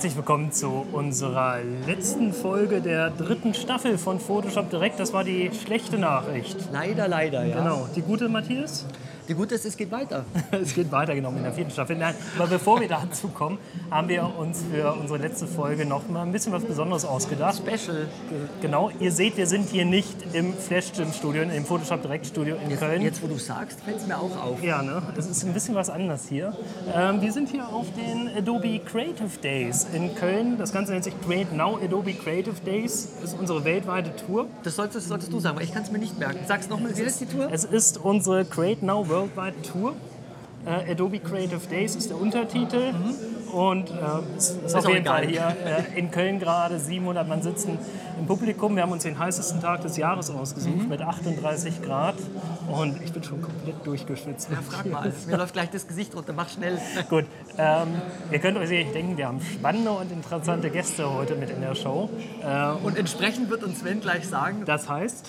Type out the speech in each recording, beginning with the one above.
Herzlich willkommen zu unserer letzten Folge der dritten Staffel von Photoshop Direkt. Das war die schlechte Nachricht. Leider, leider, ja. Genau. Die gute, Matthias? Die gute ist, es geht weiter. es geht weiter, genau, in der vierten Staffel. Nein, aber bevor wir dazu kommen, haben wir uns für unsere letzte Folge noch mal ein bisschen was Besonderes ausgedacht. Special. Genau, ihr seht, wir sind hier nicht im Flash-Studio, im Photoshop Direkt-Studio in Jetzt, Köln. jetzt, wo du sagst, fällt es mir auch auf. Ja, ne? Das ist ein bisschen was anders hier. Ähm, wir sind hier auf den Adobe Creative Days in Köln. Das Ganze nennt sich Create Now Adobe Creative Days. Das ist unsere weltweite Tour. Das solltest, solltest du sagen, weil ich kann es mir nicht merken. Sag's nochmal, wie heißt die Tour? Es ist unsere Create Now Worldwide Tour. Äh, Adobe Creative Days ist der Untertitel. Und äh, es ist, auf jeden Fall hier äh, in Köln gerade. 700 Mann sitzen im Publikum. Wir haben uns den heißesten Tag des Jahres ausgesucht mit 38 Grad. Und ich bin schon komplett durchgeschwitzt. Ja, frag mal. Mir läuft gleich das Gesicht runter. Mach schnell. Gut, ähm, ihr könnt euch sicherlich denken, wir haben spannende und interessante Gäste heute mit in der Show. Äh, Und entsprechend wird uns Sven gleich sagen, das heißt,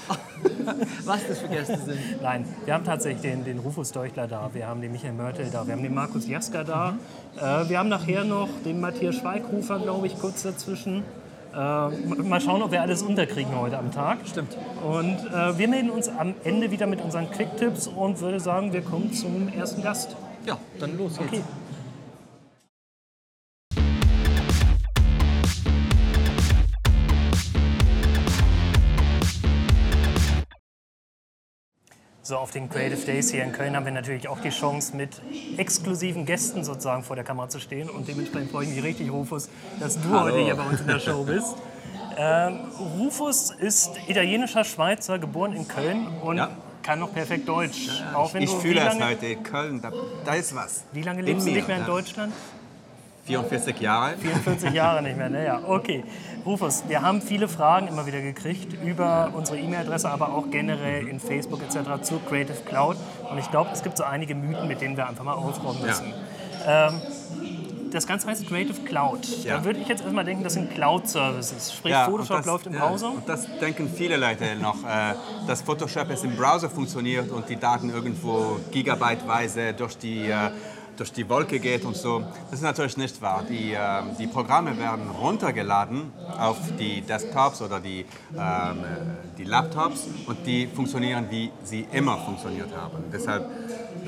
was das für Gäste sind. nein, wir haben tatsächlich den, den Rufus Deuchler da, wir haben den Michael Mörtel da, wir haben den Markus Jaska da, äh, wir haben nachher noch den Matthias Schweighofer, glaube ich, kurz dazwischen. Äh, mal schauen, ob wir alles unterkriegen heute am Tag. Stimmt. Und äh, wir melden uns am Ende wieder mit unseren Quick-Tipps und würde sagen, wir kommen zum ersten Gast. Ja, dann los geht's. Okay. So, auf den Creative Days hier in Köln haben wir natürlich auch die Chance, mit exklusiven Gästen sozusagen vor der Kamera zu stehen. Und dementsprechend freue ich mich richtig, Rufus, dass du heute hier bei uns in der Show bist. Ähm, Rufus ist italienischer Schweizer, geboren in Köln und Ja. kann noch perfekt Deutsch. wenn Ich du, fühle es heute. Köln, da, da ist was. Wie lange lebst du nicht mehr in ja. Deutschland? 44 Jahre. 44 Jahre nicht mehr, naja, okay. Rufus, wir haben viele Fragen immer wieder gekriegt über unsere E-Mail-Adresse, aber auch generell in Facebook etc. zu Creative Cloud. Und ich glaube, es gibt so einige Mythen, mit denen wir einfach mal aufräumen müssen. Ähm, das Ganze heißt Creative Cloud. Ja. Da würde ich jetzt erstmal denken, das sind Cloud-Services. Sprich, und Photoshop das- läuft im ja, Browser. Und das denken viele Leute noch, äh, dass Photoshop es im Browser funktioniert und die Daten irgendwo gigabyteweise durch die, äh, durch die Wolke geht und so. Das ist natürlich nicht wahr. Die, äh, die Programme werden runtergeladen auf die Desktops oder die, ähm, äh, die Laptops und die funktionieren, wie sie immer funktioniert haben. Deshalb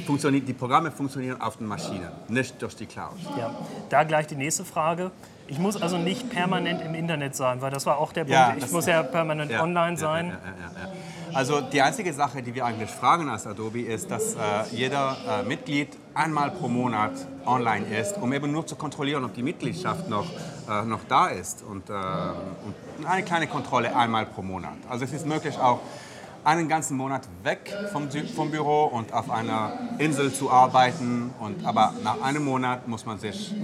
funktioniert, die Programme funktionieren auf den Maschinen, nicht durch die Cloud. Ja. Da gleich die nächste Frage. Ich muss also nicht permanent im Internet sein, weil das war auch der Punkt. Ja, ich muss ja permanent Ja, online sein. ja. Also die einzige Sache, die wir eigentlich fragen als Adobe, ist, dass äh, jeder äh, Mitglied einmal pro Monat online ist, um eben nur zu kontrollieren, ob die Mitgliedschaft noch, äh, noch da ist. Und, äh, und eine kleine Kontrolle einmal pro Monat. Also es ist möglich auch einen ganzen Monat weg vom, vom Büro und auf einer Insel zu arbeiten. Und, aber nach einem Monat muss man sich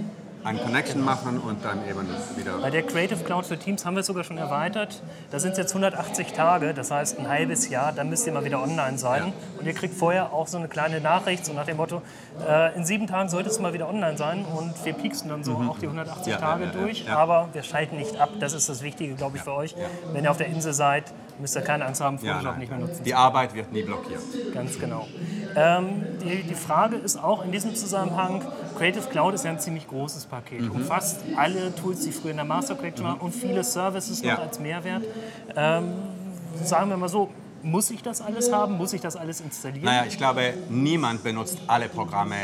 eine Connection machen und dann eben wieder Bei der Creative Cloud für Teams haben wir es sogar schon erweitert. Da sind es jetzt 180 Tage, das heißt ein halbes Jahr, dann müsst ihr mal wieder online sein. Und ihr kriegt vorher auch so eine kleine Nachricht, so nach dem Motto, äh, in sieben Tagen solltest du mal wieder online sein. Und wir pieksen dann so auch die 180 Mhm. Ja, Tage ja, ja, durch. ja. Aber wir schalten nicht ab, das ist das Wichtige, glaube ich, für euch. Wenn ihr auf der Insel seid, müsst ihr keine Angst haben, Ja, Photoshop nicht mehr nutzen. Die Arbeit wird nie blockiert. Ganz genau. Ähm, die, die Frage ist auch in diesem Zusammenhang, Creative Cloud ist ja ein ziemlich großes Paket. Mhm. Umfasst alle Tools, die früher in der Master Collection waren und viele Services noch Ja. als Mehrwert. Ähm, sagen wir mal so, muss ich das alles haben? Muss ich das alles installieren? Naja, ich glaube, niemand benutzt alle Programme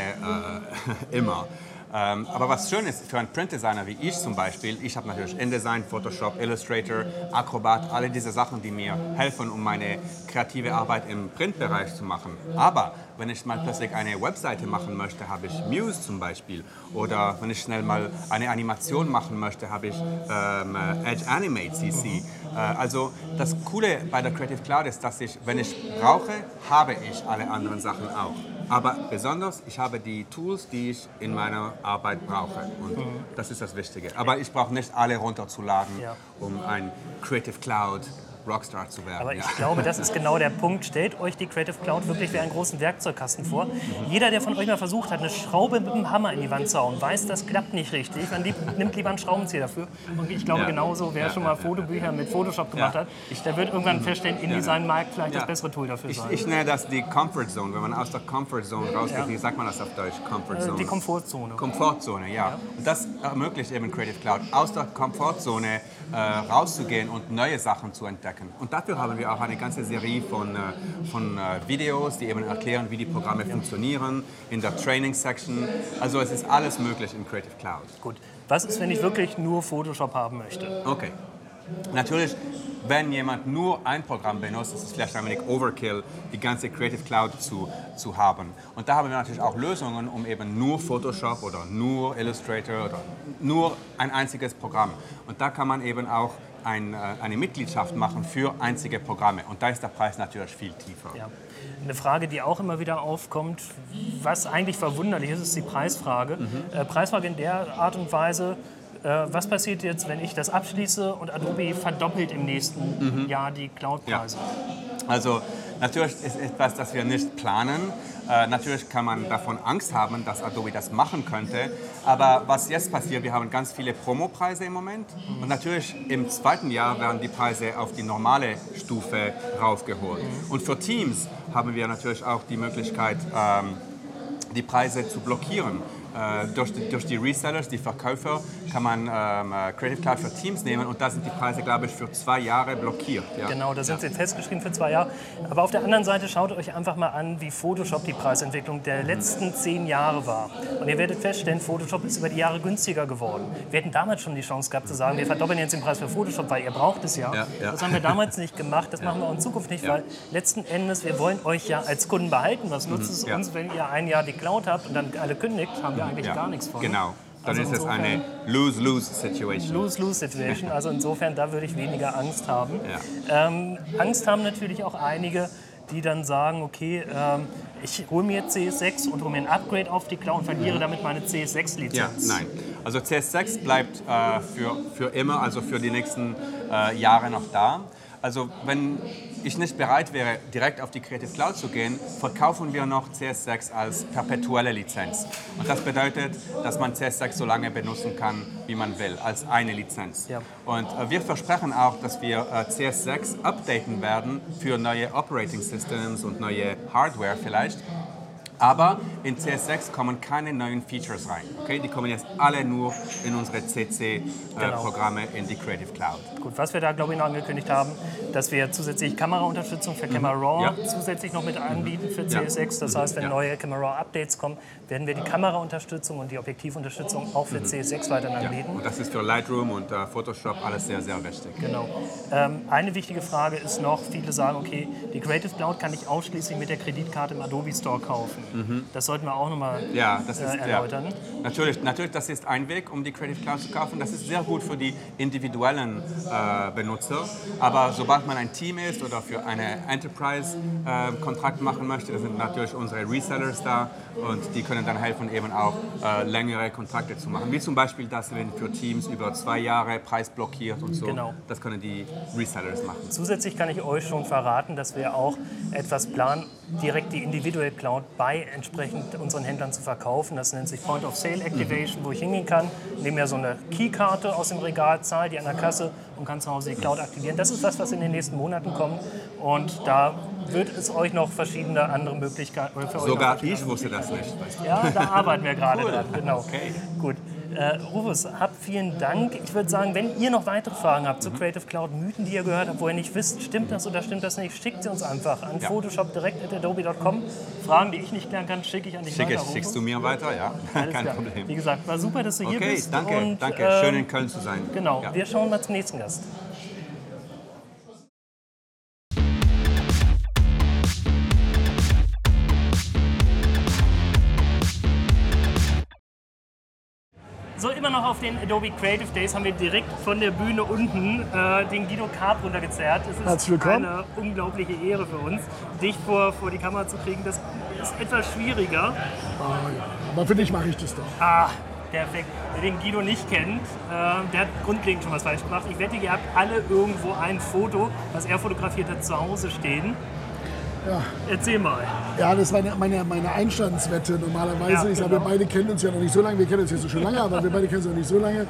äh, immer. Ähm, aber was schön ist für einen Printdesigner wie ich zum Beispiel, ich habe natürlich InDesign, Photoshop, Illustrator, Acrobat, alle diese Sachen, die mir helfen, um meine kreative Arbeit im Printbereich zu machen. Aber wenn ich mal plötzlich eine Webseite machen möchte, habe ich Muse zum Beispiel. Oder wenn ich schnell mal eine Animation machen möchte, habe ich ähm, äh, Edge Animate CC. Äh, also das Coole bei der Creative Cloud ist, dass ich, wenn ich brauche, habe ich alle anderen Sachen auch. Aber besonders, ich habe die Tools, die ich in meiner Arbeit brauche. Und das ist das Wichtige. Aber ich brauche nicht alle runterzuladen, um ein Creative Cloud Rockstar zu werden. Aber ja. ich glaube, das ist genau der Punkt. Stellt euch die Creative Cloud wirklich wie einen großen Werkzeugkasten vor. Jeder, der von euch mal versucht hat, eine Schraube mit dem Hammer in die Wand zu hauen, weiß, das klappt nicht richtig. Man nimmt lieber einen Schraubenzieher dafür. Und ich glaube Ja. genauso, wer Ja, schon mal. Fotobücher mit Photoshop gemacht hat, der wird irgendwann feststellen, InDesign mag vielleicht das bessere Tool dafür Ich, sein. ich nenne das die Comfort Zone. Wenn man aus der Comfort Zone rausgeht, wie sagt man das auf Deutsch? Comfort Äh, Zone. die Komfortzone. Komfortzone, ja. Und das ermöglicht eben Creative Cloud, aus der Komfortzone äh, rauszugehen und neue Sachen zu entdecken. Und dafür haben wir auch eine ganze Serie von, äh, von äh, Videos, die eben erklären, wie die Programme funktionieren, in der Training-Section. Also es ist alles möglich in Creative Cloud. Gut. Was ist, wenn ich wirklich nur Photoshop haben möchte? Okay. Natürlich, wenn jemand nur ein Programm benutzt, ist es vielleicht ein wenig Overkill, die ganze Creative Cloud zu, zu haben. Und da haben wir natürlich auch Lösungen, um eben nur Photoshop oder nur Illustrator oder nur ein einziges Programm. Und da kann man eben auch ein, äh, eine Mitgliedschaft machen für einzige Programme. Und da ist der Preis natürlich viel tiefer. Ja. Eine Frage, die auch immer wieder aufkommt, was eigentlich verwunderlich ist, ist die Preisfrage. Äh, Preisfrage in der Art und Weise, äh, was passiert jetzt, wenn ich das abschließe und Adobe verdoppelt im nächsten Jahr die Cloud-Preise? Also natürlich ist etwas, das wir nicht planen. Äh, natürlich kann man davon Angst haben, dass Adobe das machen könnte. Aber was jetzt passiert, wir haben ganz viele Promopreise im Moment. Und natürlich im zweiten Jahr werden die Preise auf die normale Stufe raufgeholt. Und für Teams haben wir natürlich auch die Möglichkeit, ähm, die Preise zu blockieren. Äh, durch, die, durch die Resellers, die Verkäufer, kann man ähm, äh, Creative Cloud für Teams nehmen und da sind die Preise, glaube ich, für zwei Jahre blockiert. Ja. Genau, da sind sie festgeschrieben für zwei Jahre. Aber auf der anderen Seite schaut euch einfach mal an, wie Photoshop die Preisentwicklung der letzten zehn Jahre war. Und ihr werdet feststellen, Photoshop ist über die Jahre günstiger geworden. Wir hätten damals schon die Chance gehabt zu sagen, wir verdoppeln jetzt den Preis für Photoshop, weil ihr braucht es ja. Ja, ja. Das haben wir damals nicht gemacht, das machen wir auch in Zukunft nicht, weil letzten Endes, wir wollen euch ja als Kunden behalten. Was nutzt es Mhm. ja. uns, wenn ihr ein Jahr die Cloud habt und dann alle kündigt, haben wir eigentlich Ja, gar nichts von. Genau. Dann Also ist es eine Lose-Lose-Situation. Lose-Lose-Situation. Also insofern, da würde ich weniger Angst haben. Ja. Ähm, Angst haben natürlich auch einige, die dann sagen, okay, ähm, ich hole mir jetzt CS6 und hole mir ein Upgrade auf die Cloud und verliere damit meine Ja, CS6-Lizenz. nein. Also CS6 bleibt äh, für, für immer, also für die nächsten äh, Jahre noch da. Also wenn ich nicht bereit wäre, direkt auf die Creative Cloud zu gehen, verkaufen wir noch CS6 als perpetuelle Lizenz. Und das bedeutet, dass man CS6 so lange benutzen kann, wie man will, als eine Lizenz. Ja. Und äh, wir versprechen auch, dass wir äh, CS6 updaten werden für neue Operating Systems und neue Hardware vielleicht. Aber in CS6 kommen keine neuen Features rein. Okay? Die kommen jetzt alle nur in unsere CC-Programme in die Creative Cloud. Gut, was wir da, glaube ich, noch angekündigt haben, dass wir zusätzlich Kameraunterstützung für Camera Raw Mhm. Ja. zusätzlich noch mit anbieten für Ja. CS6. Das heißt, wenn Ja. neue Camera Raw Updates kommen, werden wir die Kameraunterstützung und die Objektivunterstützung auch für CS6 weiterhin Mhm. Ja. anbieten. Und das ist für Lightroom und äh, Photoshop alles sehr, sehr wichtig. Genau. Ähm, eine wichtige Frage ist noch, viele sagen, okay, die Creative Cloud kann ich ausschließlich mit der Kreditkarte im Adobe Store kaufen. Das sollten wir auch nochmal Mhm. Ja, das ist äh, ja, erläutern. natürlich, natürlich, das ist ein Weg, um die Creative Cloud zu kaufen. Das ist sehr gut für die individuellen äh, Benutzer. Aber sobald man ein Team ist oder für eine Enterprise-Kontrakt machen möchte, sind natürlich unsere Resellers da und die können dann helfen, eben auch äh, längere Kontrakte zu machen. Wie zum Beispiel das, wenn für Teams über zwei Jahre Preis blockiert und so. Genau. Das können die Resellers machen. Zusätzlich kann ich euch schon verraten, dass wir auch etwas planen, direkt die Individual Cloud bei entsprechend unseren Händlern zu verkaufen. Das nennt sich Point of Sale Activation, wo ich hingehen kann, nehme mir so eine Keykarte aus dem Regal, zahle die an der Kasse und kann zu Hause die Cloud aktivieren. Das ist was, was in den nächsten Monaten kommt und da wird es euch noch verschiedene andere Möglichkeiten Sogar ich wusste das nicht. Ja, da arbeiten wir gerade dran, genau. Okay. Gut. Äh, Rufus, habt vielen Dank. Ich würde sagen, wenn ihr noch weitere Fragen habt zu Mhm. Creative Cloud, Mythen, die ihr gehört habt, wo ihr nicht wisst, stimmt das oder stimmt das nicht, schickt sie uns einfach an Ja. Photoshop direkt at adobe.com. Fragen, die ich nicht klären kann, schicke ich an dich Schick weiter. es, schickst du mir weiter? Ja, Alles kein klar. Problem. Wie gesagt, war super, dass du hier Okay, bist. danke, und, danke. ähm, Schön in Köln zu sein. Genau, Ja. wir schauen mal zum nächsten Gast. So, immer noch auf den Adobe Creative Days haben wir direkt von der Bühne unten äh, den Guido Karp runtergezerrt. Es ist Herzlich willkommen. eine unglaubliche Ehre für uns, dich vor, vor die Kamera zu kriegen. Das ist etwas schwieriger. Ah, ja. Aber für dich mache ich das doch. Ah, Perfekt. Wer den Guido nicht kennt, äh, der hat grundlegend schon was falsch gemacht. Ich wette, ihr habt alle irgendwo ein Foto, was er fotografiert hat, zu Hause stehen. Ja. Erzähl mal. Ja, das war meine, meine, Einstandswette normalerweise. Ja, ich sage, genau. wir beide kennen uns ja noch nicht so lange. Wir kennen uns jetzt schon lange, aber wir beide kennen uns noch nicht so lange.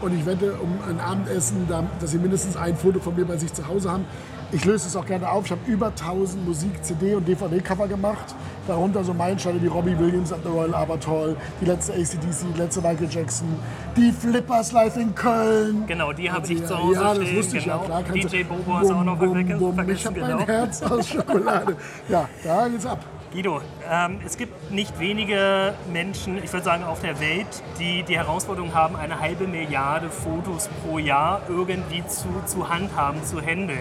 Und ich wette um ein Abendessen, da- dass sie mindestens ein Foto von mir bei sich zu Hause haben. Ich löse es auch gerne auf. Ich habe über 1000 Musik-, CD- und DVD-Cover gemacht. Darunter so Meilensteine wie Robbie Williams at the Royal Albert Hall, die letzte ACDC, die letzte Michael Jackson, die Flippers live in Köln. Genau, die habe Also, ich ja, zu Hause ja, das stehen. wusste ich genau. ja, klar. kannst du- DJ Bobo hast du auch noch Bum, vergessen. bum, bum. Ich vergessen habe genau. mein Herz aus Schokolade. Ja, da geht's ab. Guido, ähm, es gibt nicht wenige Menschen, ich würde sagen auf der Welt, die die Herausforderung haben, eine halbe Milliarde Fotos pro Jahr irgendwie zu, zu handhaben, zu handeln.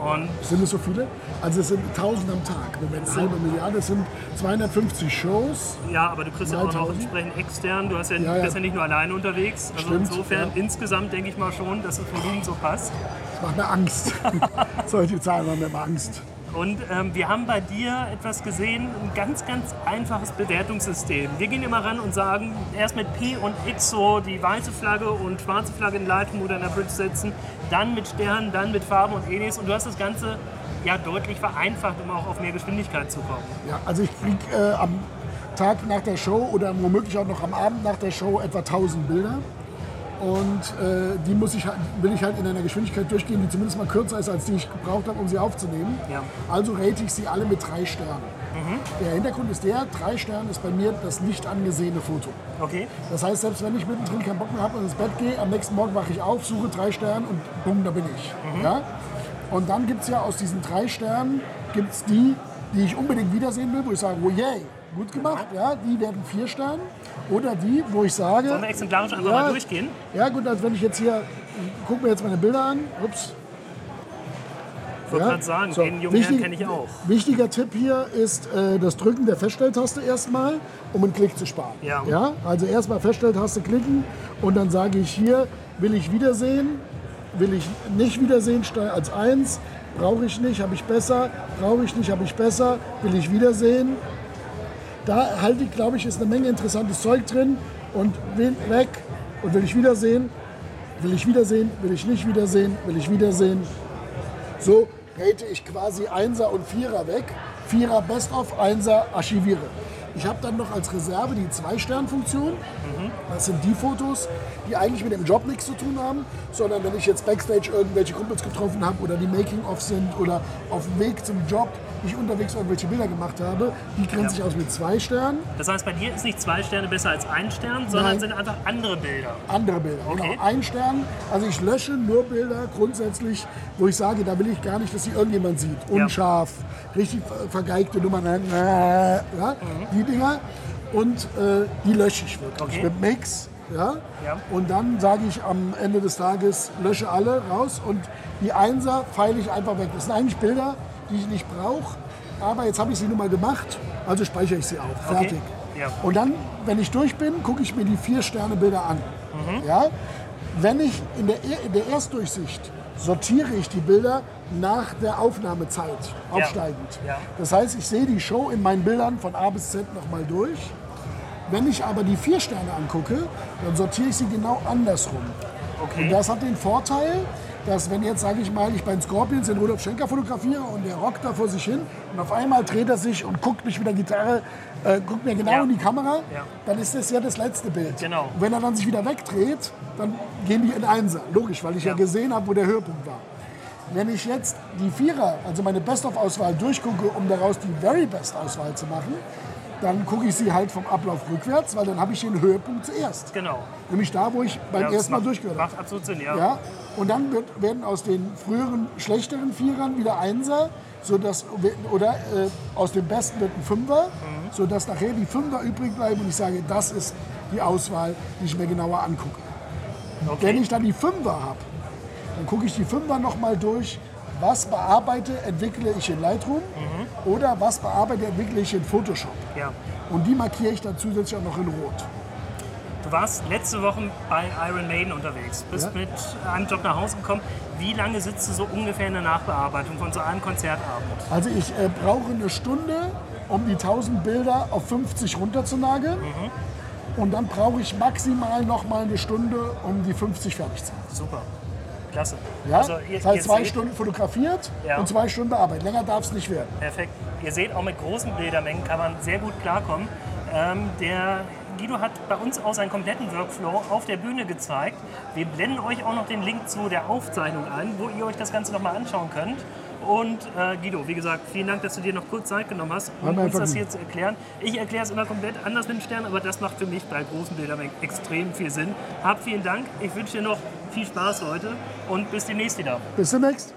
Und Sind es so viele? Also es sind 1000 am Tag. Moment, halbe Milliarde, es sind 250 Shows. ja, aber du kriegst ja auch noch 3000? entsprechend extern. Du hast ja, Ja, ja. bist ja nicht nur alleine unterwegs. Also Stimmt, insofern, ja. insgesamt denke ich mal schon, dass das Volumen so passt. Das macht mir Angst. Solche Zahlen machen mir immer Angst. Und ähm, wir haben bei dir etwas gesehen, ein ganz, ganz einfaches Bewertungssystem. Wir gehen immer ran und sagen, erst mit P und X so die weiße Flagge und schwarze Flagge in Lightroom oder in der Bridge setzen, dann mit Sternen, dann mit Farben und Ähnliches. Und du hast das Ganze ja deutlich vereinfacht, um auch auf mehr Geschwindigkeit zu kommen. Ja, also ich kriege äh, am Tag nach der Show oder womöglich auch noch am Abend nach der Show etwa 1000 Bilder. Und äh, die muss ich, halt- will ich halt in einer Geschwindigkeit durchgehen, die zumindest mal kürzer ist, als die ich gebraucht habe, um sie aufzunehmen. Ja. Also rate ich sie alle mit drei Sternen. Der Hintergrund ist der, drei Sterne ist bei mir das nicht angesehene Foto. Okay? Das heißt, selbst wenn ich mittendrin keinen Bock mehr habe und ins Bett gehe, am nächsten Morgen wache ich auf, suche drei Sterne und bumm, da bin ich. Ja? Und dann gibt es ja aus diesen drei Sternen, gibt's die, die ich unbedingt wiedersehen will, wo ich sage, oh yay, gut gemacht, ja, die werden vier Sterne. Oder die, wo ich sage... Sollen wir exemplarisch einfach mal durchgehen? Ja gut, als wenn ich jetzt hier, ich gucke mir jetzt meine Bilder an, ups. Ich wollte Ja, gerade sagen, so, den jungen wichtig- kenne ich auch. Wichtiger Tipp hier ist äh, das Drücken der Feststelltaste erstmal, um einen Klick zu sparen. Ja. Ja? Also erstmal Feststelltaste klicken und dann sage ich hier, will ich wiedersehen, will ich nicht wiedersehen, als 1, brauche ich nicht, habe ich besser, brauche ich nicht, habe ich besser, will ich wiedersehen. Da halte ich, glaube ich, ist eine Menge interessantes Zeug drin und will weg und will ich wiedersehen, will ich wiedersehen, will ich nicht wiedersehen, will ich wiedersehen. So rate ich quasi Einser und Vierer weg. Vierer Best of, Einser archiviere. Ich habe dann noch als Reserve die Zwei-Stern-Funktion. Das sind die Fotos, die eigentlich mit dem Job nichts zu tun haben, sondern wenn ich jetzt Backstage irgendwelche Kumpels getroffen habe oder die Making-of sind oder auf dem Weg zum Job ich unterwegs irgendwelche Bilder gemacht habe, die grenze ich aus mit zwei Sternen. Das heißt, bei dir ist nicht zwei Sterne besser als ein Stern, sondern Nein. sind einfach andere Bilder. Andere Bilder, Okay. genau. Ein Stern. Also ich lösche nur Bilder grundsätzlich, wo ich sage, da will ich gar nicht, dass sie irgendjemand sieht. Unscharf, richtig ver- vergeigte Nummern, äh, ja, die Dinger. Und äh, die lösche ich wirklich Okay. mit Mix. Ja? Ja. Und dann sage ich am Ende des Tages, lösche alle raus und die Einser feile ich einfach weg. Das sind eigentlich Bilder, die ich nicht brauche, aber jetzt habe ich sie nun mal gemacht, also speichere ich sie auch. Fertig. Ja. Und dann, wenn ich durch bin, gucke ich mir die vier Sterne Bilder an. Ja? Wenn ich in der, Er- in der Erstdurchsicht sortiere ich die Bilder nach der Aufnahmezeit aufsteigend. Ja. Das heißt, ich sehe die Show in meinen Bildern von A bis Z nochmal durch. Wenn ich aber die vier Sterne angucke, dann sortiere ich sie genau andersrum. Okay. Und das hat den Vorteil, dass wenn jetzt, sage ich mal, ich bei den Scorpions den Rudolf Schenker fotografiere und der rockt da vor sich hin und auf einmal dreht er sich und guckt mich mit der Gitarre, äh, guckt mir genau Ja. in die Kamera, Ja. dann ist das ja das letzte Bild. Genau. Und wenn er dann sich wieder wegdreht, dann gehen die in Einser. Logisch, weil ich ja, Ja. gesehen habe, wo der Höhepunkt war. Wenn ich jetzt die Vierer, also meine Best-of-Auswahl durchgucke, um daraus die Very Best-Auswahl zu machen, dann gucke ich sie halt vom Ablauf rückwärts, weil dann habe ich den Höhepunkt zuerst. Genau. Nämlich da, wo ich beim Ja, ersten Mal durchgehört habe. Macht absolut Sinn, ja. Ja, und dann wird, werden aus den früheren schlechteren Vierern wieder Einser, sodass, oder äh, aus dem Besten wird ein Fünfer, Mhm. sodass nachher die Fünfer übrig bleiben und ich sage, das ist die Auswahl, die ich mir genauer angucke. Okay. Wenn ich dann die Fünfer habe, dann gucke ich die Fünfer nochmal durch, was bearbeite, entwickle ich in Lightroom Mhm. oder was bearbeite, entwickle ich in Photoshop. ja. Und die markiere ich dann zusätzlich auch noch in Rot. Du warst letzte Woche bei Iron Maiden unterwegs, bist Ja. mit einem Job nach Hause gekommen. Wie lange sitzt du so ungefähr in der Nachbearbeitung von so einem Konzertabend? Also ich äh, brauche eine Stunde, um die 1000 Bilder auf 50 runterzunageln. Und dann brauche ich maximal noch mal eine Stunde, um die 50 fertig zu machen. Super. Klasse. Ja? Also ihr, das heißt, ihr zwei Stunden fotografiert Ja. und zwei Stunden bearbeitet. Länger darf es nicht werden. Perfekt. Ihr seht, auch mit großen Bildermengen kann man sehr gut klarkommen. Ähm, der Guido hat bei uns auch seinen kompletten Workflow auf der Bühne gezeigt. Wir blenden euch auch noch den Link zu der Aufzeichnung ein, wo ihr euch das Ganze nochmal anschauen könnt. Und äh, Guido, wie gesagt, vielen Dank, dass du dir noch kurz Zeit genommen hast, um uns das hier zu erklären. Ich erkläre es immer komplett anders mit dem Stern, aber das macht für mich bei großen Bildermengen extrem viel Sinn. Hab vielen Dank. Ich wünsche dir noch viel Spaß heute und bis demnächst wieder. Bis demnächst.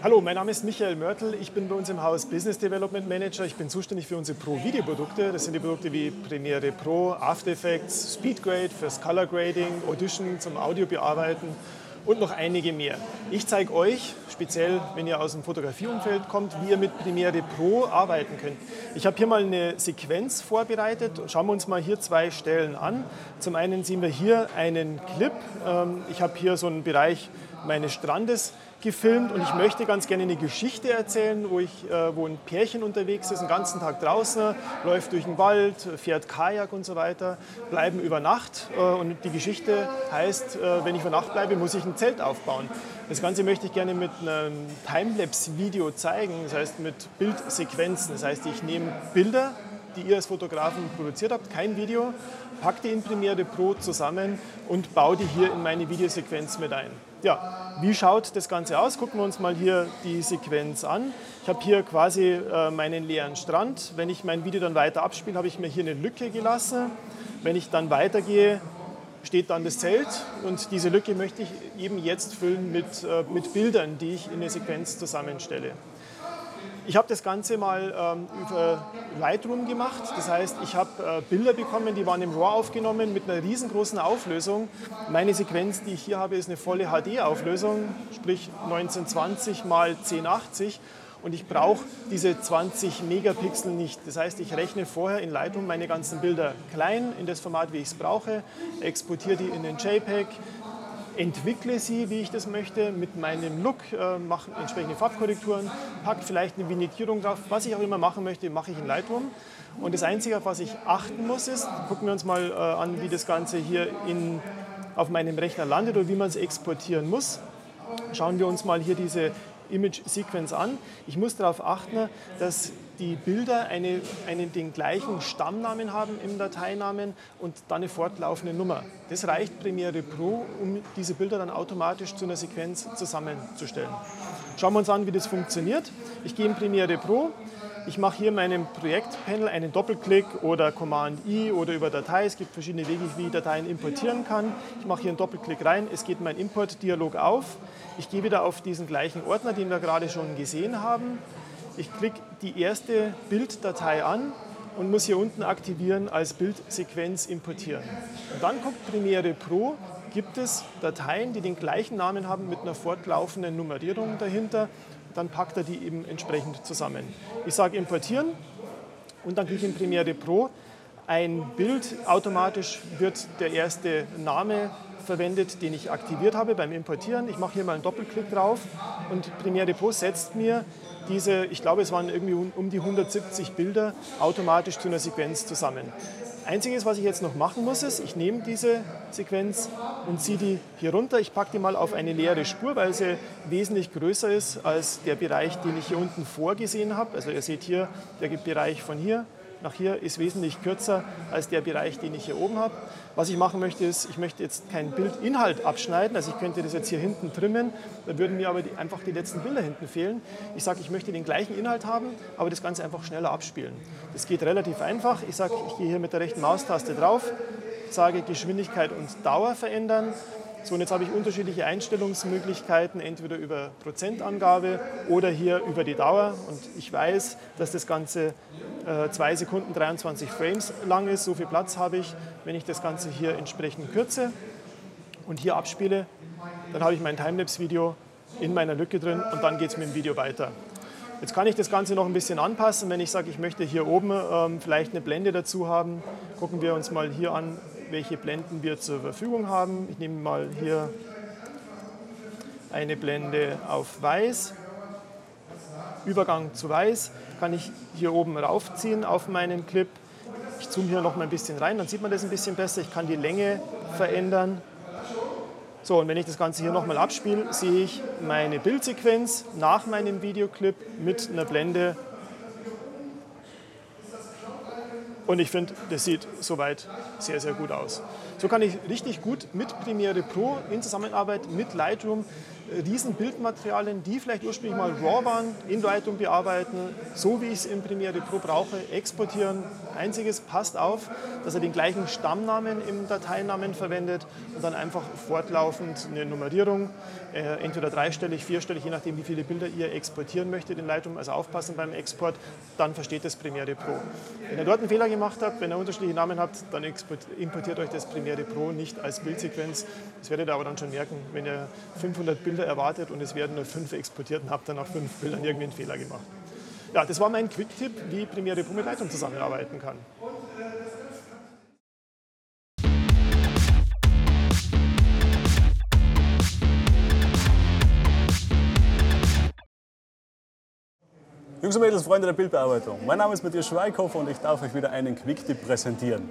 Hallo, mein Name ist Michael Mörtel. Ich bin bei uns im Haus Business Development Manager. Ich bin zuständig für unsere Pro-Video-Produkte. Das sind die Produkte wie Premiere Pro, After Effects, Speedgrade fürs Color Grading, Audition zum Audio bearbeiten und noch einige mehr. Ich zeige euch, speziell wenn ihr aus dem Fotografieumfeld kommt, wie ihr mit Premiere Pro arbeiten könnt. Ich habe hier mal eine Sequenz vorbereitet. Schauen wir uns mal hier zwei Stellen an. Zum einen sehen wir hier einen Clip. Ähm, Ich habe hier so einen Bereich meines Strandes gefilmt und ich möchte ganz gerne eine Geschichte erzählen, wo, ich, äh, wo ein Pärchen unterwegs ist, den ganzen Tag draußen, läuft durch den Wald, fährt Kajak und so weiter, bleiben über Nacht äh, und die Geschichte heißt, äh, wenn ich über Nacht bleibe, muss ich ein Zelt aufbauen. Das Ganze möchte ich gerne mit einem Timelapse-Video zeigen, das heißt mit Bildsequenzen. Das heißt, ich nehme Bilder, die ihr als Fotografen produziert habt, kein Video, packe die in Premiere Pro zusammen und baue die hier in meine Videosequenz mit ein. Ja, wie schaut das Ganze aus? Gucken wir uns mal hier die Sequenz an. Ich habe hier quasi äh, meinen leeren Strand. Wenn ich mein Video dann weiter abspiele, habe ich mir hier eine Lücke gelassen. Wenn ich dann weitergehe, steht dann das Zelt und diese Lücke möchte ich eben jetzt füllen mit, äh, mit Bildern, die ich in eine Sequenz zusammenstelle. Ich habe das Ganze mal ähm, über Lightroom gemacht. Das heißt, ich habe äh, Bilder bekommen, die waren im RAW aufgenommen mit einer riesengroßen Auflösung. Meine Sequenz, die ich hier habe, ist eine volle HD-Auflösung, sprich 1920 mal 1080. Und ich brauche diese 20 Megapixel nicht. Das heißt, ich rechne vorher in Lightroom meine ganzen Bilder klein in das Format, wie ich es brauche, exportiere die in den JPEG, entwickle sie, wie ich das möchte, mit meinem Look, äh, mache entsprechende Farbkorrekturen, packe vielleicht eine Vignettierung drauf. Was ich auch immer machen möchte, mache ich in Lightroom. Und das Einzige, auf was ich achten muss, ist, gucken wir uns mal äh, an, wie das Ganze hier in, auf meinem Rechner landet oder wie man es exportieren muss. Schauen wir uns mal hier diese Image Sequence an. Ich muss darauf achten, dass die Bilder eine, einen, den gleichen Stammnamen haben im Dateinamen und dann eine fortlaufende Nummer. Das reicht Premiere Pro, um diese Bilder dann automatisch zu einer Sequenz zusammenzustellen. Schauen wir uns an, wie das funktioniert. Ich gehe in Premiere Pro. Ich mache hier in meinem Projektpanel einen Doppelklick oder Command-I oder über Datei. Es gibt verschiedene Wege, wie ich Dateien importieren kann. Ich mache hier einen Doppelklick rein. Es geht mein Import-Dialog auf. Ich gehe wieder auf diesen gleichen Ordner, den wir gerade schon gesehen haben. Ich klicke die erste Bilddatei an und muss hier unten aktivieren als Bildsequenz importieren. Und dann guckt Premiere Pro, gibt es Dateien, die den gleichen Namen haben mit einer fortlaufenden Nummerierung dahinter. Dann packt er die eben entsprechend zusammen. Ich sage importieren und dann klicke ich in Premiere Pro ein Bild. Automatisch wird der erste Name verwendet, den ich aktiviert habe beim Importieren. Ich mache hier mal einen Doppelklick drauf und Premiere Pro setzt mir diese, ich glaube es waren irgendwie um die 170 Bilder, automatisch zu einer Sequenz zusammen. Einziges, was ich jetzt noch machen muss, ist, ich nehme diese Sequenz und ziehe die hier runter. Ich packe die mal auf eine leere Spur, weil sie wesentlich größer ist als der Bereich, den ich hier unten vorgesehen habe. Also ihr seht hier, der Bereich von hier nach hier ist wesentlich kürzer als der Bereich, den ich hier oben habe. Was ich machen möchte, ist, ich möchte jetzt keinen Bildinhalt abschneiden. Also ich könnte das jetzt hier hinten trimmen, da würden mir aber die, einfach die letzten Bilder hinten fehlen. Ich sage, ich möchte den gleichen Inhalt haben, aber das Ganze einfach schneller abspielen. Das geht relativ einfach. Ich sage, ich gehe hier mit der rechten Maustaste drauf, sage Geschwindigkeit und Dauer verändern. So, und jetzt habe ich unterschiedliche Einstellungsmöglichkeiten, entweder über Prozentangabe oder hier über die Dauer. Und ich weiß, dass das Ganze äh, 2 Sekunden 23 Frames lang ist. So viel Platz habe ich. Wenn ich das Ganze hier entsprechend kürze und hier abspiele, dann habe ich mein Timelapse-Video in meiner Lücke drin und dann geht es mit dem Video weiter. Jetzt kann ich das Ganze noch ein bisschen anpassen. Wenn ich sage, ich möchte hier oben ähm, vielleicht eine Blende dazu haben, gucken wir uns mal hier an, welche Blenden wir zur Verfügung haben. Ich nehme mal hier eine Blende auf weiß, Übergang zu weiß, kann ich hier oben raufziehen auf meinen Clip. Ich zoome hier noch mal ein bisschen rein, dann sieht man das ein bisschen besser. Ich kann die Länge verändern. So, und wenn ich das Ganze hier nochmal abspiele, sehe ich meine Bildsequenz nach meinem Videoclip mit einer Blende. Und ich finde, das sieht soweit sehr, sehr gut aus. So kann ich richtig gut mit Premiere Pro in Zusammenarbeit mit Lightroom riesen Bildmaterialien, die vielleicht ursprünglich mal RAW waren, in Lightroom bearbeiten, so wie ich es in Premiere Pro brauche, exportieren. Einziges passt auf, dass er den gleichen Stammnamen im Dateinamen verwendet und dann einfach fortlaufend eine Nummerierung, äh, entweder dreistellig, vierstellig, je nachdem wie viele Bilder ihr exportieren möchtet in Lightroom, also aufpassen beim Export, dann versteht das Premiere Pro. Wenn ihr dort einen Fehler gemacht habt, wenn ihr unterschiedliche Namen habt, dann importiert euch das Premiere Pro nicht als Bildsequenz. Das werdet ihr aber dann schon merken, wenn ihr 500 Bilder Bilder erwartet und es werden nur fünf exportiert und habe dann nach fünf Bildern irgendwie einen Fehler gemacht. Ja, das war mein Quick-Tipp, wie Premiere Pro mit Lightroom zusammenarbeiten kann. Jungs und Mädels, Freunde der Bildbearbeitung. Mein Name ist Matthias Schweighofer und ich darf euch wieder einen Quick-Tipp präsentieren.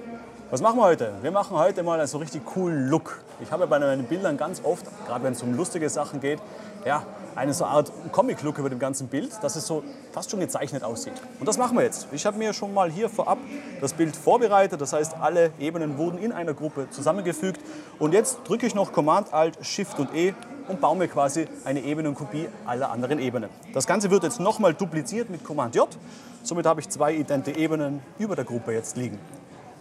Was machen wir heute? Wir machen heute mal einen so richtig coolen Look. Ich habe bei meinen Bildern ganz oft, gerade wenn es um lustige Sachen geht, ja, eine so Art Comic-Look über dem ganzen Bild, dass es so fast schon gezeichnet aussieht. Und das machen wir jetzt. Ich habe mir schon mal hier vorab das Bild vorbereitet. Das heißt, alle Ebenen wurden in einer Gruppe zusammengefügt. Und jetzt drücke ich noch Command, Alt, Shift und E und baue mir quasi eine Ebenenkopie aller anderen Ebenen. Das Ganze wird jetzt nochmal dupliziert mit Command J. Somit habe ich zwei idente Ebenen über der Gruppe jetzt liegen.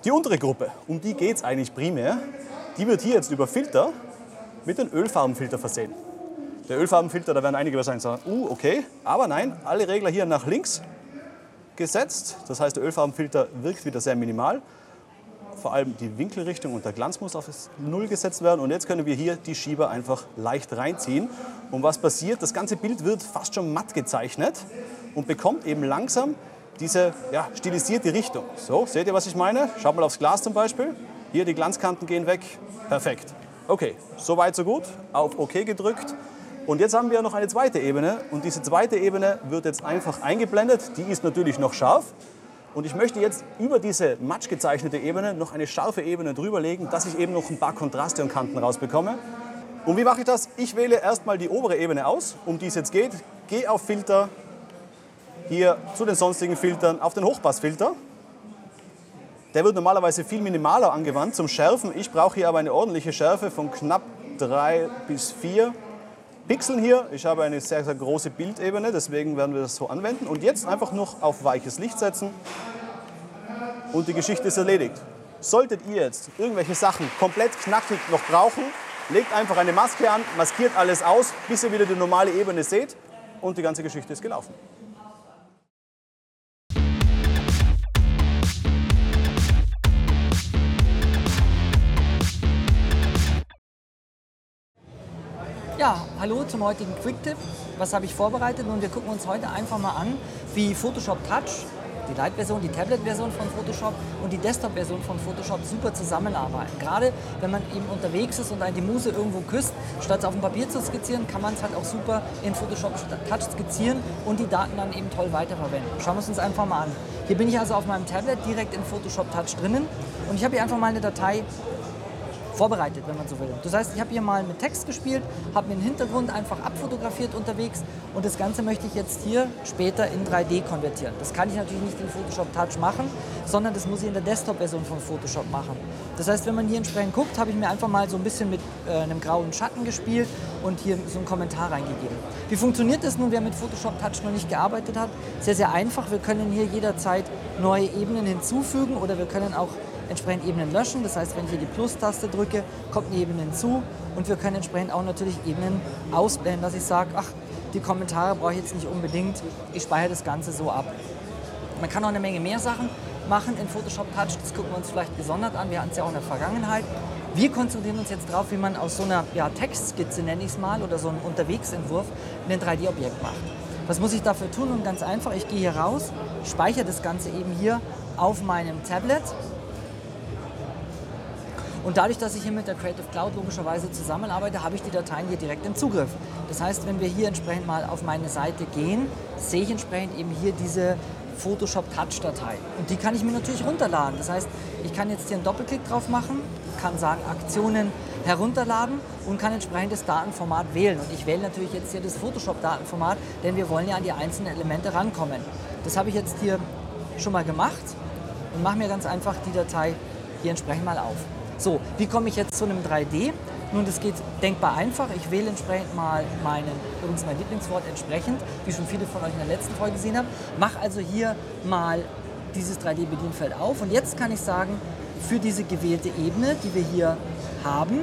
Die untere Gruppe, um die geht es eigentlich primär, die wird hier jetzt über Filter mit dem Ölfarbenfilter versehen. Der Ölfarbenfilter, da werden einige wahrscheinlich sagen, uh, okay, aber nein, alle Regler hier nach links gesetzt. Das heißt, der Ölfarbenfilter wirkt wieder sehr minimal. Vor allem die Winkelrichtung und der Glanz muss auf Null gesetzt werden. Und jetzt können wir hier die Schieber einfach leicht reinziehen. Und was passiert? Das ganze Bild wird fast schon matt gezeichnet und bekommt eben langsam diese ja, stilisierte Richtung. So, seht ihr, was ich meine? Schaut mal aufs Glas zum Beispiel. Hier, die Glanzkanten gehen weg. Perfekt. Okay, so weit, so gut. Auf OK gedrückt. Und jetzt haben wir noch eine zweite Ebene. Und diese zweite Ebene wird jetzt einfach eingeblendet. Die ist natürlich noch scharf. Und ich möchte jetzt über diese matsch gezeichnete Ebene noch eine scharfe Ebene drüber legen, dass ich eben noch ein paar Kontraste und Kanten rausbekomme. Und wie mache ich das? Ich wähle erstmal die obere Ebene aus, um die es jetzt geht. Gehe auf Filter, hier zu den sonstigen Filtern auf den Hochpassfilter. Der wird normalerweise viel minimaler angewandt zum Schärfen. Ich brauche hier aber eine ordentliche Schärfe von knapp 3 bis 4 Pixeln hier. Ich habe eine sehr, sehr große Bildebene, deswegen werden wir das so anwenden. Und jetzt einfach noch auf weiches Licht setzen und die Geschichte ist erledigt. Solltet ihr jetzt irgendwelche Sachen komplett knackig noch brauchen, legt einfach eine Maske an, maskiert alles aus, bis ihr wieder die normale Ebene seht und die ganze Geschichte ist gelaufen. Ja, hallo zum heutigen Quick-Tipp. Was habe ich vorbereitet? Und wir gucken uns heute einfach mal an, wie Photoshop Touch, die Light-Version, die Tablet-Version von Photoshop und die Desktop-Version von Photoshop super zusammenarbeiten. Gerade wenn man eben unterwegs ist und die Muse irgendwo küsst, statt es auf dem Papier zu skizzieren, kann man es halt auch super in Photoshop Touch skizzieren und die Daten dann eben toll weiterverwenden. Schauen wir es uns einfach mal an. Hier bin ich also auf meinem Tablet direkt in Photoshop Touch drinnen und ich habe hier einfach mal eine Datei vorbereitet, wenn man so will. Das heißt, ich habe hier mal mit Text gespielt, habe mir den Hintergrund einfach abfotografiert unterwegs und das Ganze möchte ich jetzt hier später in 3D konvertieren. Das kann ich natürlich nicht in Photoshop Touch machen, sondern das muss ich in der Desktop-Version von Photoshop machen. Das heißt, wenn man hier entsprechend guckt, habe ich mir einfach mal so ein bisschen mit äh, einem grauen Schatten gespielt und hier so einen Kommentar reingegeben. Wie funktioniert das nun, wer mit Photoshop Touch noch nicht gearbeitet hat? Sehr, sehr einfach. Wir können hier jederzeit neue Ebenen hinzufügen oder wir können auch entsprechend Ebenen löschen. Das heißt, wenn ich hier die Plus-Taste drücke, kommt eine Ebene hinzu und wir können entsprechend auch natürlich Ebenen ausblenden, dass ich sage, ach, die Kommentare brauche ich jetzt nicht unbedingt, ich speichere das Ganze so ab. Man kann auch eine Menge mehr Sachen machen in Photoshop Touch, das gucken wir uns vielleicht gesondert an, wir hatten es ja auch in der Vergangenheit. Wir konzentrieren uns jetzt darauf, wie man aus so einer ja, Textskizze, nenne ich es mal, oder so einem Unterwegsentwurf ein 3D-Objekt macht. Was muss ich dafür tun? Und ganz einfach, ich gehe hier raus, speichere das Ganze eben hier auf meinem Tablet Und dadurch, dass ich hier mit der Creative Cloud logischerweise zusammenarbeite, habe ich die Dateien hier direkt im Zugriff. Das heißt, wenn wir hier entsprechend mal auf meine Seite gehen, sehe ich entsprechend eben hier diese Photoshop Touch-Datei. Und die kann ich mir natürlich runterladen. Das heißt, ich kann jetzt hier einen Doppelklick drauf machen, kann sagen Aktionen herunterladen und kann entsprechend das Datenformat wählen. Und ich wähle natürlich jetzt hier das Photoshop-Datenformat, denn wir wollen ja an die einzelnen Elemente rankommen. Das habe ich jetzt hier schon mal gemacht und mache mir ganz einfach die Datei hier entsprechend mal auf. So, wie komme ich jetzt zu einem 3D? Nun, das geht denkbar einfach. Ich wähle entsprechend mal meinen, übrigens mein Lieblingswort entsprechend, wie schon viele von euch in der letzten Folge gesehen haben. Mache also hier mal dieses 3D-Bedienfeld auf und jetzt kann ich sagen, für diese gewählte Ebene, die wir hier haben,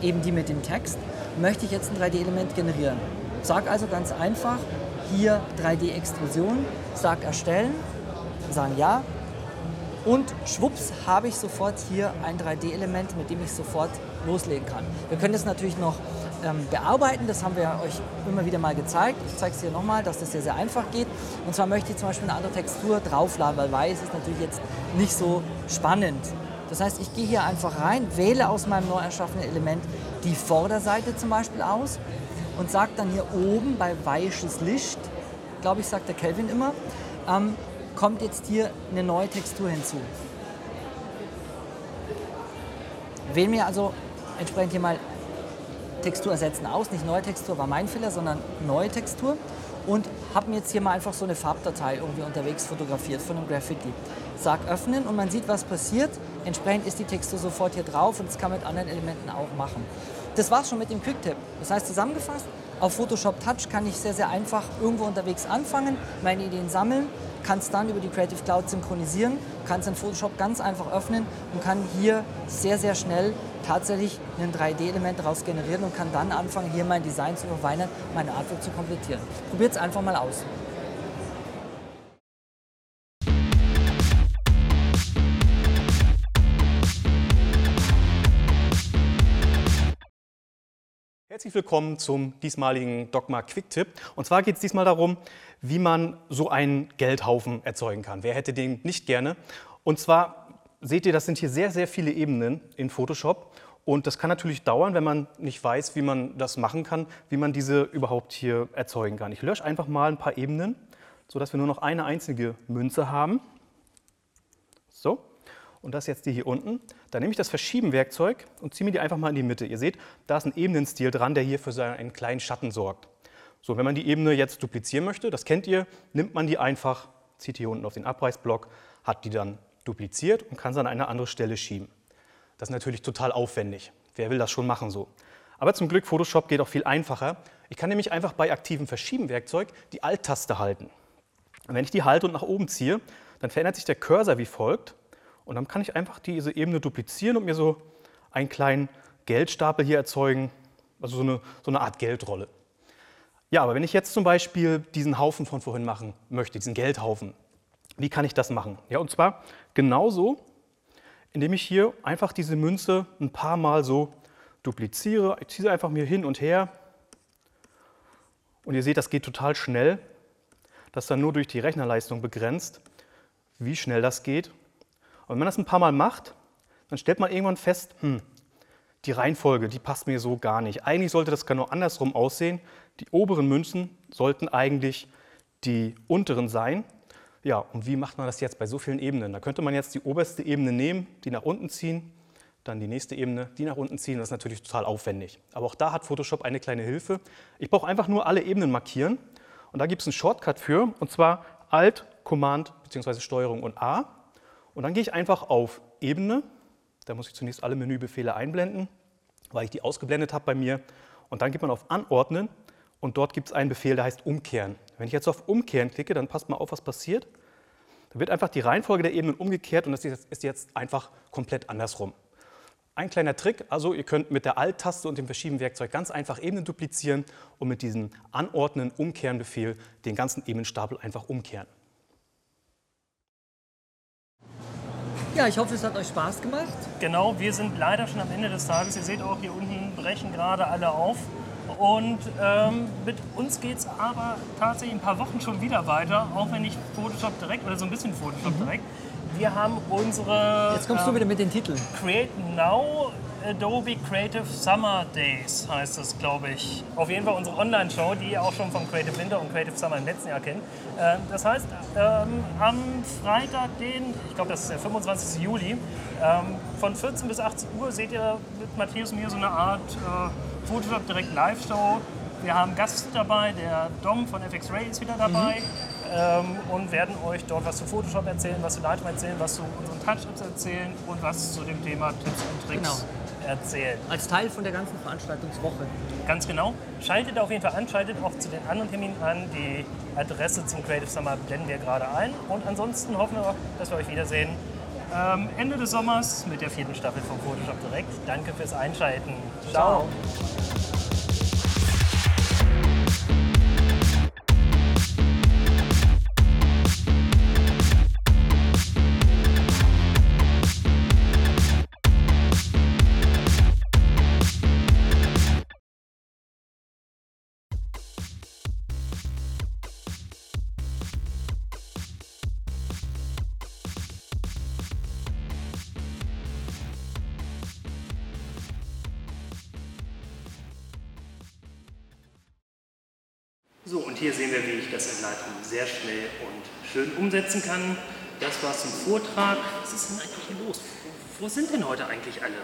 eben die mit dem Text, möchte ich jetzt ein 3D-Element generieren. Sag also ganz einfach, hier 3D-Extrusion, sag erstellen, sagen ja und schwupps habe ich sofort hier ein 3D-Element, mit dem ich sofort loslegen kann. Wir können das natürlich noch ähm, bearbeiten, das haben wir euch immer wieder mal gezeigt. Ich zeige es hier nochmal, dass das sehr, sehr einfach geht. Und zwar möchte ich zum Beispiel eine andere Textur draufladen, weil weiß ist natürlich jetzt nicht so spannend. Das heißt, ich gehe hier einfach rein, wähle aus meinem neu erschaffenen Element die Vorderseite zum Beispiel aus und sage dann hier oben bei weiches Licht, glaube ich, sagt der Kelvin immer, ähm, kommt jetzt hier eine neue Textur hinzu. Wähle mir also entsprechend hier mal Textur ersetzen aus, nicht neue Textur war mein Fehler, sondern neue Textur und habe mir jetzt hier mal einfach so eine Farbdatei irgendwie unterwegs fotografiert von einem Graffiti. Sag öffnen und man sieht, was passiert. Entsprechend ist die Textur sofort hier drauf und das kann man mit anderen Elementen auch machen. Das war's schon mit dem Quicktip. Das heißt zusammengefasst, auf Photoshop Touch kann ich sehr, sehr einfach irgendwo unterwegs anfangen, meine Ideen sammeln, kann es dann über die Creative Cloud synchronisieren, kann es in Photoshop ganz einfach öffnen und kann hier sehr, sehr schnell tatsächlich ein 3D-Element daraus generieren und kann dann anfangen, hier mein Design zu verfeinern, meine Artwork zu komplettieren. Probiert es einfach mal aus. Herzlich willkommen zum diesmaligen Dogma Quick Tip. Und zwar geht es diesmal darum, wie man so einen Geldhaufen erzeugen kann. Wer hätte den nicht gerne? Und zwar seht ihr, das sind hier sehr, sehr viele Ebenen in Photoshop. Und das kann natürlich dauern, wenn man nicht weiß, wie man das machen kann, wie man diese überhaupt hier erzeugen kann. Ich lösche einfach mal ein paar Ebenen, sodass wir nur noch eine einzige Münze haben. So und das jetzt die hier unten. Dann nehme ich das Verschieben-Werkzeug und ziehe mir die einfach mal in die Mitte. Ihr seht, da ist ein Ebenenstil dran, der hier für einen kleinen Schatten sorgt. So, wenn man die Ebene jetzt duplizieren möchte, das kennt ihr, nimmt man die einfach, zieht hier unten auf den Abreißblock, hat die dann dupliziert und kann sie an eine andere Stelle schieben. Das ist natürlich total aufwendig. Wer will das schon machen so? Aber zum Glück, Photoshop geht auch viel einfacher. Ich kann nämlich einfach bei aktivem Verschieben-Werkzeug die Alt-Taste halten. Und wenn ich die halte und nach oben ziehe, dann verändert sich der Cursor wie folgt. Und dann kann ich einfach diese Ebene duplizieren und mir so einen kleinen Geldstapel hier erzeugen, also so eine, so eine Art Geldrolle. Ja, aber wenn ich jetzt zum Beispiel diesen Haufen von vorhin machen möchte, diesen Geldhaufen, wie kann ich das machen? Ja, und zwar genauso, indem ich hier einfach diese Münze ein paar Mal so dupliziere. Ich ziehe sie einfach mir hin und her. Und ihr seht, das geht total schnell. Das ist dann nur durch die Rechnerleistung begrenzt, wie schnell das geht. Und wenn man das ein paar Mal macht, dann stellt man irgendwann fest, hm, die Reihenfolge, die passt mir so gar nicht. Eigentlich sollte das genau andersrum aussehen. Die oberen Münzen sollten eigentlich die unteren sein. Ja, und wie macht man das jetzt bei so vielen Ebenen? Da könnte man jetzt die oberste Ebene nehmen, die nach unten ziehen, dann die nächste Ebene, die nach unten ziehen. Das ist natürlich total aufwendig. Aber auch da hat Photoshop eine kleine Hilfe. Ich brauche einfach nur alle Ebenen markieren. Und da gibt es einen Shortcut für, und zwar Alt, Command bzw. Steuerung und A. Und dann gehe ich einfach auf Ebene. Da muss ich zunächst alle Menübefehle einblenden, weil ich die ausgeblendet habe bei mir. Und dann geht man auf Anordnen und dort gibt es einen Befehl, der heißt Umkehren. Wenn ich jetzt auf Umkehren klicke, dann passt mal auf, was passiert. Da wird einfach die Reihenfolge der Ebenen umgekehrt und das ist jetzt einfach komplett andersrum. Ein kleiner Trick, also ihr könnt mit der Alt-Taste und dem Verschieben-Werkzeug ganz einfach Ebenen duplizieren und mit diesem Anordnen, Umkehren-Befehl den ganzen Ebenenstapel einfach umkehren. Ja, ich hoffe, es hat euch Spaß gemacht. Genau, wir sind leider schon am Ende des Tages. Ihr seht auch, hier unten brechen gerade alle auf. Und ähm, mit uns geht es aber tatsächlich ein paar Wochen schon wieder weiter, auch wenn nicht Photoshop direkt oder so ein bisschen Photoshop direkt. Wir haben unsere Jetzt kommst du ähm, wieder mit den Titeln. Create Now Adobe Creative Summer Days heißt es, glaube ich. Auf jeden Fall unsere Online-Show, die ihr auch schon vom Creative Winter und Creative Summer im letzten Jahr kennt. Äh, das heißt, ähm, am Freitag, den, ich glaube, das ist der 25. Juli, ähm, von 14 bis 18 Uhr seht ihr mit Matthias und mir so eine Art äh, Photoshop direkt Live-Show. Wir haben Gast dabei, der Dom von FX Ray ist wieder dabei ähm, und werden euch dort was zu Photoshop erzählen, was zu Lightroom erzählen, was zu unseren Touch-Ups erzählen und was zu dem Thema Tipps und Tricks Genau. Erzählen. Als Teil von der ganzen Veranstaltungswoche. Ganz genau. Schaltet auf jeden Fall an, schaltet auch zu den anderen Terminen an. Die Adresse zum Creative Summer blenden wir gerade ein. Und ansonsten hoffen wir auch, dass wir euch wiedersehen ähm, Ende des Sommers mit der vierten Staffel von Photoshop Direkt. Danke fürs Einschalten. Ciao. So, umsetzen kann. Das war's zum Vortrag. Was ist denn eigentlich hier los? Wo, wo sind denn heute eigentlich alle?